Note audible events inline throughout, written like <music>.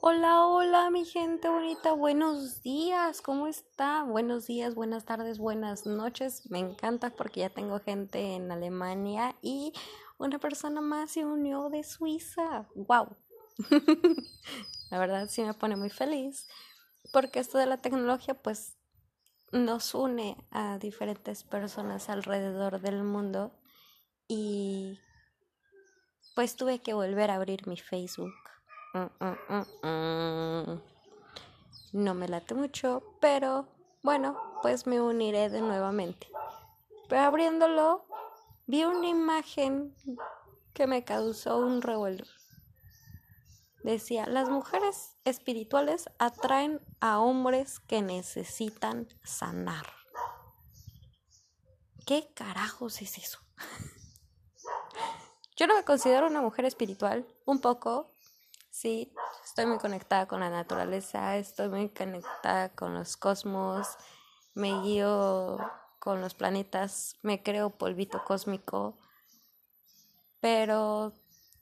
Hola, hola mi gente bonita, buenos días, ¿cómo está? Buenos días, buenas tardes, buenas noches. Me encanta porque ya tengo gente en Alemania y una persona más se unió de Suiza. ¡Wow! <laughs> la verdad sí me pone muy feliz porque esto de la tecnología pues nos une a diferentes personas alrededor del mundo y pues tuve que volver a abrir mi Facebook no me late mucho, pero bueno, pues me uniré de nuevamente. Pero abriéndolo, vi una imagen que me causó un revuelo. Decía, las mujeres espirituales atraen a hombres que necesitan sanar. ¿Qué carajos es eso? <laughs> Yo no me considero una mujer espiritual, un poco, Sí, estoy muy conectada con la naturaleza, estoy muy conectada con los cosmos, me guío con los planetas, me creo polvito cósmico, pero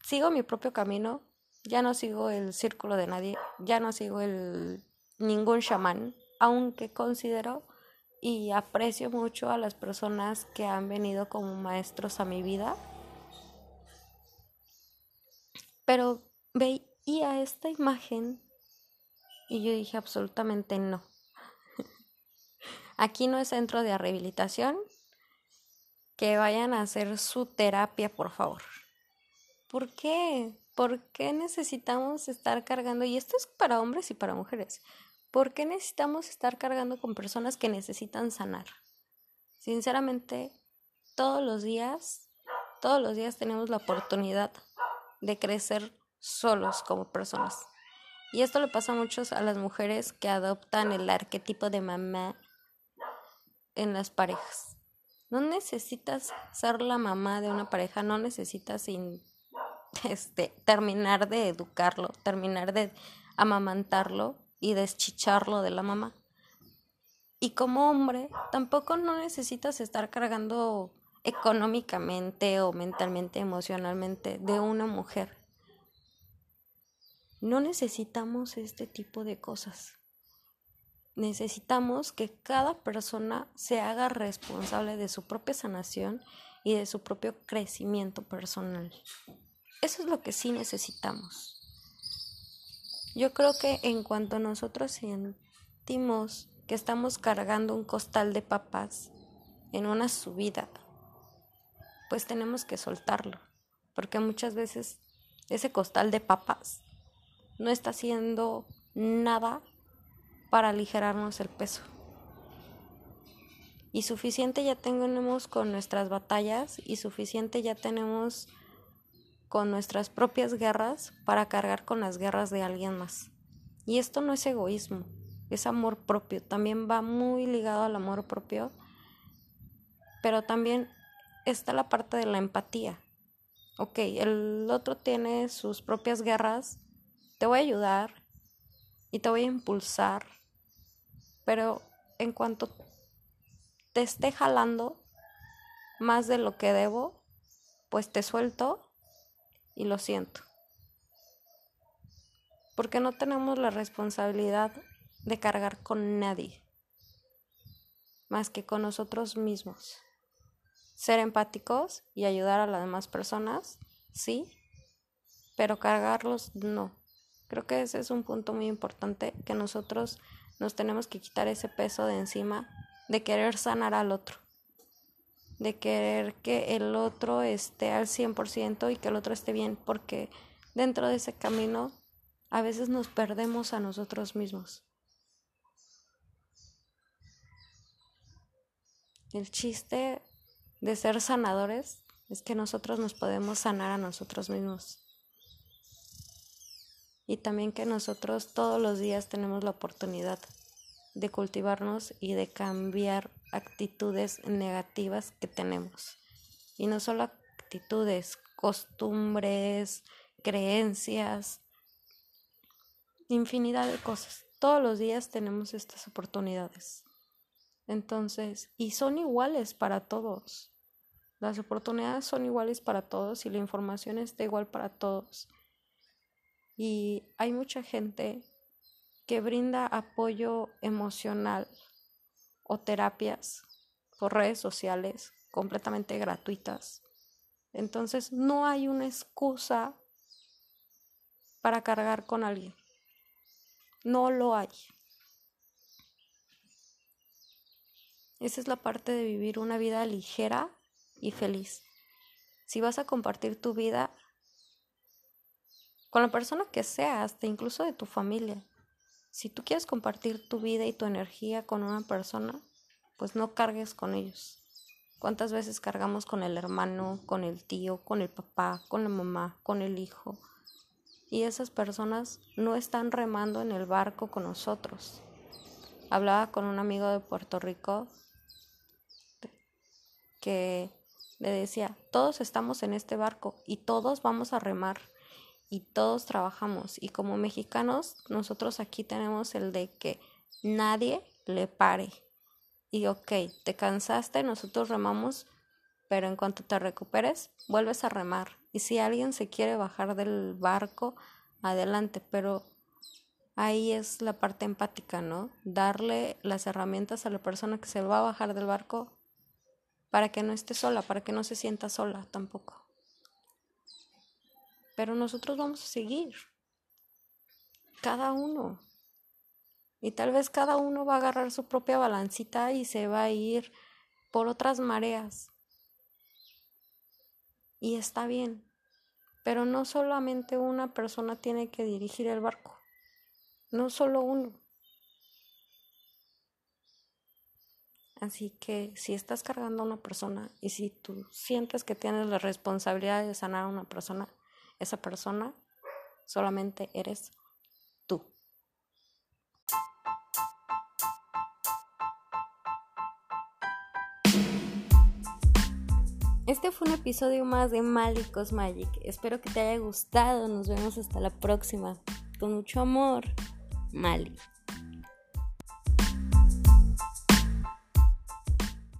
sigo mi propio camino, ya no sigo el círculo de nadie, ya no sigo el ningún chamán, aunque considero y aprecio mucho a las personas que han venido como maestros a mi vida. Pero ve y a esta imagen y yo dije absolutamente no. <laughs> Aquí no es centro de rehabilitación. Que vayan a hacer su terapia, por favor. ¿Por qué? ¿Por qué necesitamos estar cargando? Y esto es para hombres y para mujeres. ¿Por qué necesitamos estar cargando con personas que necesitan sanar? Sinceramente, todos los días, todos los días tenemos la oportunidad de crecer solos como personas. Y esto le pasa mucho a las mujeres que adoptan el arquetipo de mamá en las parejas. No necesitas ser la mamá de una pareja, no necesitas <laughs> este, terminar de educarlo, terminar de amamantarlo y deschicharlo de la mamá. Y como hombre, tampoco no necesitas estar cargando económicamente o mentalmente, emocionalmente de una mujer. No necesitamos este tipo de cosas. Necesitamos que cada persona se haga responsable de su propia sanación y de su propio crecimiento personal. Eso es lo que sí necesitamos. Yo creo que en cuanto nosotros sentimos que estamos cargando un costal de papas en una subida, pues tenemos que soltarlo, porque muchas veces ese costal de papas no está haciendo nada para aligerarnos el peso. Y suficiente ya tenemos con nuestras batallas y suficiente ya tenemos con nuestras propias guerras para cargar con las guerras de alguien más. Y esto no es egoísmo, es amor propio. También va muy ligado al amor propio, pero también está la parte de la empatía. Ok, el otro tiene sus propias guerras te voy a ayudar y te voy a impulsar, pero en cuanto te esté jalando más de lo que debo, pues te suelto y lo siento. Porque no tenemos la responsabilidad de cargar con nadie, más que con nosotros mismos. Ser empáticos y ayudar a las demás personas, sí, pero cargarlos no. Creo que ese es un punto muy importante que nosotros nos tenemos que quitar ese peso de encima de querer sanar al otro, de querer que el otro esté al 100% y que el otro esté bien, porque dentro de ese camino a veces nos perdemos a nosotros mismos. El chiste de ser sanadores es que nosotros nos podemos sanar a nosotros mismos. Y también que nosotros todos los días tenemos la oportunidad de cultivarnos y de cambiar actitudes negativas que tenemos. Y no solo actitudes, costumbres, creencias, infinidad de cosas. Todos los días tenemos estas oportunidades. Entonces, y son iguales para todos. Las oportunidades son iguales para todos y la información está igual para todos. Y hay mucha gente que brinda apoyo emocional o terapias por redes sociales completamente gratuitas. Entonces no hay una excusa para cargar con alguien. No lo hay. Esa es la parte de vivir una vida ligera y feliz. Si vas a compartir tu vida con la persona que sea, hasta incluso de tu familia, si tú quieres compartir tu vida y tu energía con una persona, pues no cargues con ellos. ¿Cuántas veces cargamos con el hermano, con el tío, con el papá, con la mamá, con el hijo? Y esas personas no están remando en el barco con nosotros. Hablaba con un amigo de Puerto Rico que le decía, todos estamos en este barco y todos vamos a remar y todos trabajamos. Y como mexicanos, nosotros aquí tenemos el de que nadie le pare. Y ok, te cansaste, nosotros remamos, pero en cuanto te recuperes, vuelves a remar. Y si alguien se quiere bajar del barco, adelante, pero ahí es la parte empática, ¿no? Darle las herramientas a la persona que se va a bajar del barco para que no esté sola, para que no se sienta sola tampoco pero nosotros vamos a seguir. Cada uno. Y tal vez cada uno va a agarrar su propia balancita y se va a ir por otras mareas. Y está bien. Pero no solamente una persona tiene que dirigir el barco. No solo uno. Así que si estás cargando a una persona y si tú sientes que tienes la responsabilidad de sanar a una persona, esa persona solamente eres tú. Este fue un episodio más de Malicos Magic. Espero que te haya gustado. Nos vemos hasta la próxima. Con mucho amor, Mali.